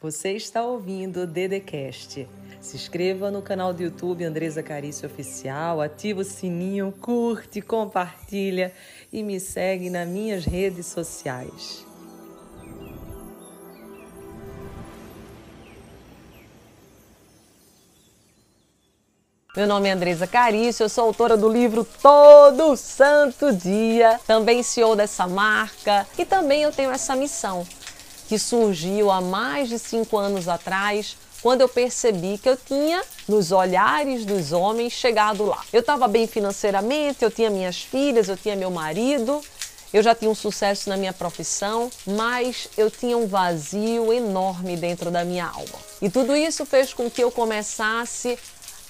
Você está ouvindo o Dedecast. Se inscreva no canal do YouTube Andresa Carício Oficial, ativa o sininho, curte, compartilha e me segue nas minhas redes sociais. Meu nome é Andresa Carício, eu sou autora do livro Todo Santo Dia, também CEO dessa marca e também eu tenho essa missão que surgiu há mais de cinco anos atrás, quando eu percebi que eu tinha, nos olhares dos homens, chegado lá. Eu estava bem financeiramente, eu tinha minhas filhas, eu tinha meu marido, eu já tinha um sucesso na minha profissão, mas eu tinha um vazio enorme dentro da minha alma. E tudo isso fez com que eu começasse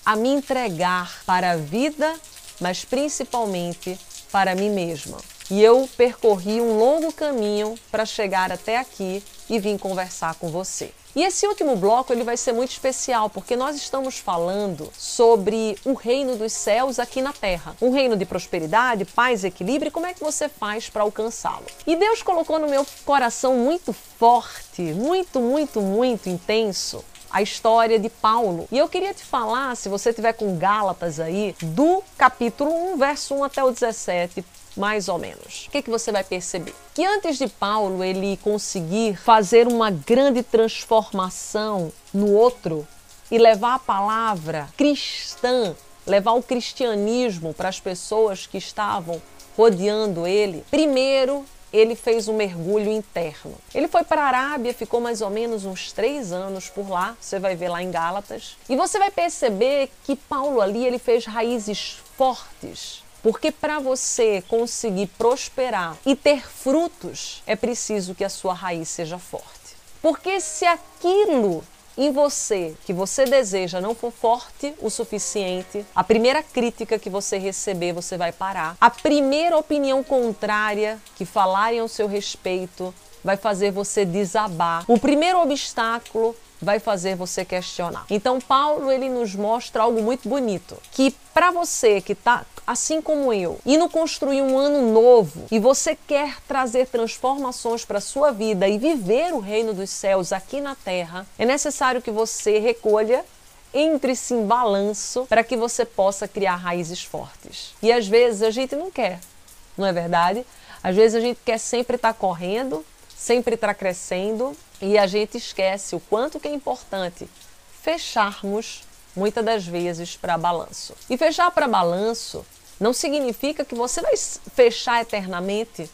a me entregar para a vida, mas principalmente para mim mesma. E eu percorri um longo caminho para chegar até aqui e vim conversar com você. E esse último bloco ele vai ser muito especial porque nós estamos falando sobre o reino dos céus aqui na terra. Um reino de prosperidade, paz, equilíbrio, e como é que você faz para alcançá-lo? E Deus colocou no meu coração muito forte, muito, muito, muito intenso a história de Paulo. E eu queria te falar, se você tiver com Gálatas aí, do capítulo 1, verso 1 até o 17, mais ou menos. O que, que você vai perceber? Que antes de Paulo ele conseguir fazer uma grande transformação no outro e levar a palavra cristã, levar o cristianismo para as pessoas que estavam rodeando ele, primeiro ele fez um mergulho interno. Ele foi para a Arábia, ficou mais ou menos uns três anos por lá, você vai ver lá em Gálatas, e você vai perceber que Paulo ali ele fez raízes fortes porque para você conseguir prosperar e ter frutos, é preciso que a sua raiz seja forte. Porque se aquilo em você que você deseja não for forte o suficiente, a primeira crítica que você receber, você vai parar. A primeira opinião contrária que falarem ao seu respeito vai fazer você desabar. O primeiro obstáculo vai fazer você questionar. Então Paulo ele nos mostra algo muito bonito, que para você que está assim como eu, indo construir um ano novo e você quer trazer transformações para sua vida e viver o reino dos céus aqui na terra, é necessário que você recolha entre-se em balanço para que você possa criar raízes fortes. E às vezes a gente não quer, não é verdade? Às vezes a gente quer sempre estar tá correndo, sempre estar tá crescendo e a gente esquece o quanto que é importante fecharmos muitas das vezes para balanço. E fechar para balanço não significa que você vai fechar eternamente.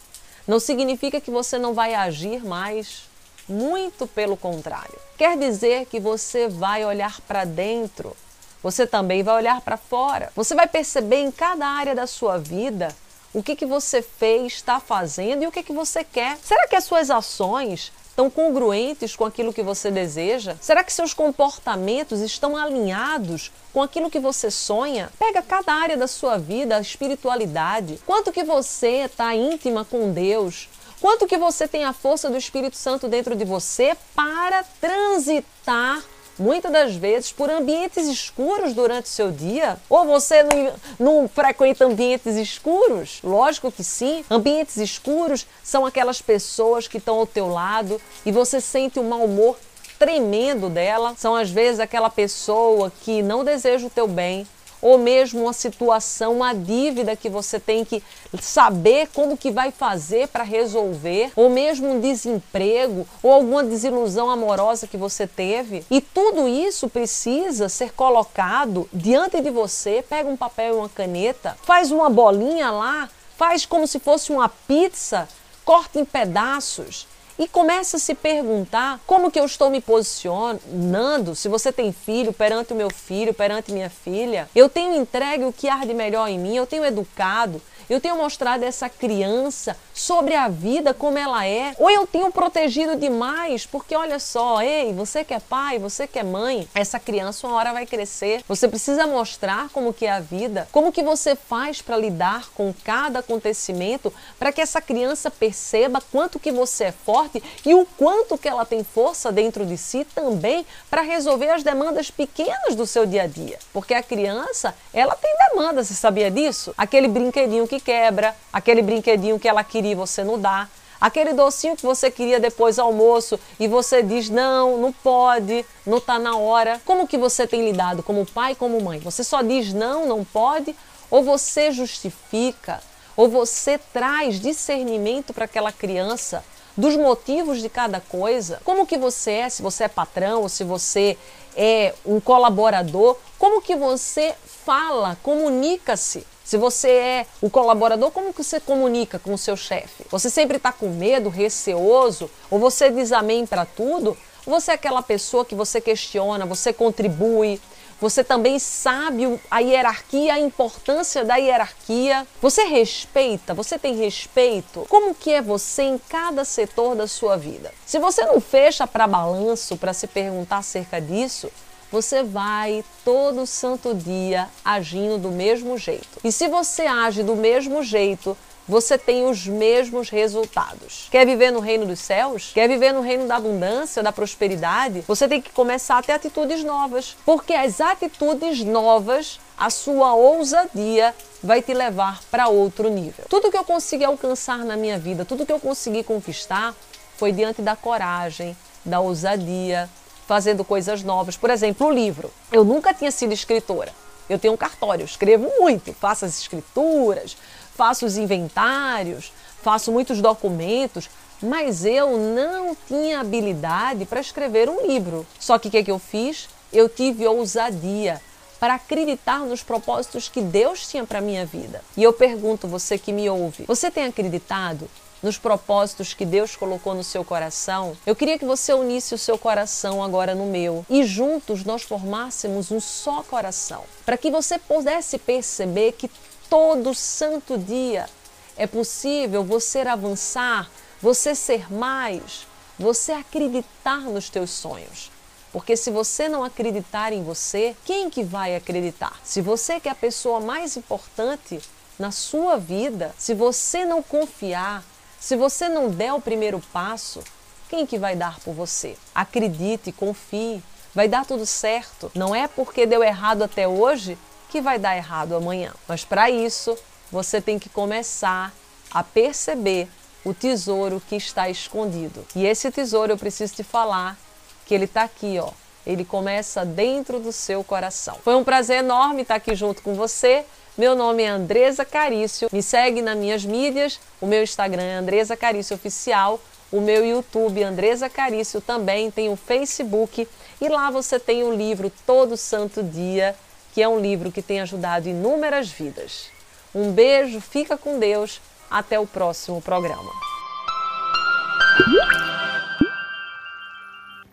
Não significa que você não vai agir mais. Muito pelo contrário. Quer dizer que você vai olhar para dentro. Você também vai olhar para fora. Você vai perceber em cada área da sua vida o que, que você fez, está fazendo e o que, que você quer. Será que as suas ações estão congruentes com aquilo que você deseja? Será que seus comportamentos estão alinhados com aquilo que você sonha? Pega cada área da sua vida, a espiritualidade. Quanto que você está íntima com Deus? Quanto que você tem a força do Espírito Santo dentro de você para transitar muitas das vezes por ambientes escuros durante o seu dia? Ou você não, não, frequenta ambientes escuros? Lógico que sim. Ambientes escuros são aquelas pessoas que estão ao teu lado e você sente um mau humor tremendo dela. São às vezes aquela pessoa que não deseja o teu bem, ou mesmo uma situação, uma dívida que você tem que saber como que vai fazer para resolver, ou mesmo um desemprego, ou alguma desilusão amorosa que você teve. E tudo isso precisa ser colocado diante de você. Pega um papel e uma caneta, faz uma bolinha lá, faz como se fosse uma pizza, corta em pedaços e começa a se perguntar como que eu estou me posicionando, se você tem filho, perante o meu filho, perante minha filha. Eu tenho entregue o que há de melhor em mim, eu tenho educado, eu tenho mostrado essa criança sobre a vida como ela é, ou eu tenho protegido demais, porque olha só, ei, você que é pai, você que é mãe, essa criança uma hora vai crescer. Você precisa mostrar como que é a vida, como que você faz para lidar com cada acontecimento, para que essa criança perceba quanto que você é forte e o quanto que ela tem força dentro de si também para resolver as demandas pequenas do seu dia a dia. Porque a criança, ela tem demanda, você sabia disso? Aquele brinquedinho que que quebra, aquele brinquedinho que ela queria e você não dá, Aquele docinho que você queria depois do almoço e você diz não, não pode, não está na hora. Como que você tem lidado como pai, como mãe? Você só diz não, não pode, ou você justifica, ou você traz discernimento para aquela criança dos motivos de cada coisa, como que você é, se você é patrão ou se você é um colaborador, como que você fala, comunica-se. Se você é o colaborador, como que você comunica com o seu chefe? Você sempre está com medo, receoso, ou você diz amém para tudo? Ou você é aquela pessoa que você questiona, você contribui, você também sabe a hierarquia, a importância da hierarquia. Você respeita, você tem respeito. Como que é você em cada setor da sua vida? Se você não fecha para balanço para se perguntar acerca disso, você vai todo santo dia agindo do mesmo jeito. E se você age do mesmo jeito, você tem os mesmos resultados. Quer viver no reino dos céus? Quer viver no reino da abundância, da prosperidade? Você tem que começar a ter atitudes novas, porque as atitudes novas, a sua ousadia vai te levar para outro nível. Tudo que eu consegui alcançar na minha vida, tudo que eu consegui conquistar foi diante da coragem, da ousadia, fazendo coisas novas. Por exemplo, o livro. Eu nunca tinha sido escritora. Eu tenho um cartório, escrevo muito, faço as escrituras, faço os inventários, faço muitos documentos, mas eu não tinha habilidade para escrever um livro. Só que o que, que eu fiz? Eu tive ousadia para acreditar nos propósitos que Deus tinha para minha vida. E eu pergunto você que me ouve, você tem acreditado nos propósitos que Deus colocou no seu coração, eu queria que você unisse o seu coração agora no meu e juntos nós formássemos um só coração, para que você pudesse perceber que todo santo dia é possível você avançar, você ser mais, você acreditar nos teus sonhos. Porque se você não acreditar em você, quem que vai acreditar? Se você que é a pessoa mais importante na sua vida, se você não confiar, se você não der o primeiro passo, quem que vai dar por você? Acredite, confie, vai dar tudo certo. Não é porque deu errado até hoje que vai dar errado amanhã. Mas para isso, você tem que começar a perceber o tesouro que está escondido. E esse tesouro eu preciso te falar que ele está aqui, ó. Ele começa dentro do seu coração. Foi um prazer enorme estar aqui junto com você. Meu nome é Andresa Carício. Me segue nas minhas mídias. O meu Instagram é Andresa Carício Oficial. O meu YouTube, Andresa Carício, também tem o Facebook. E lá você tem o livro Todo Santo Dia, que é um livro que tem ajudado inúmeras vidas. Um beijo, fica com Deus. Até o próximo programa.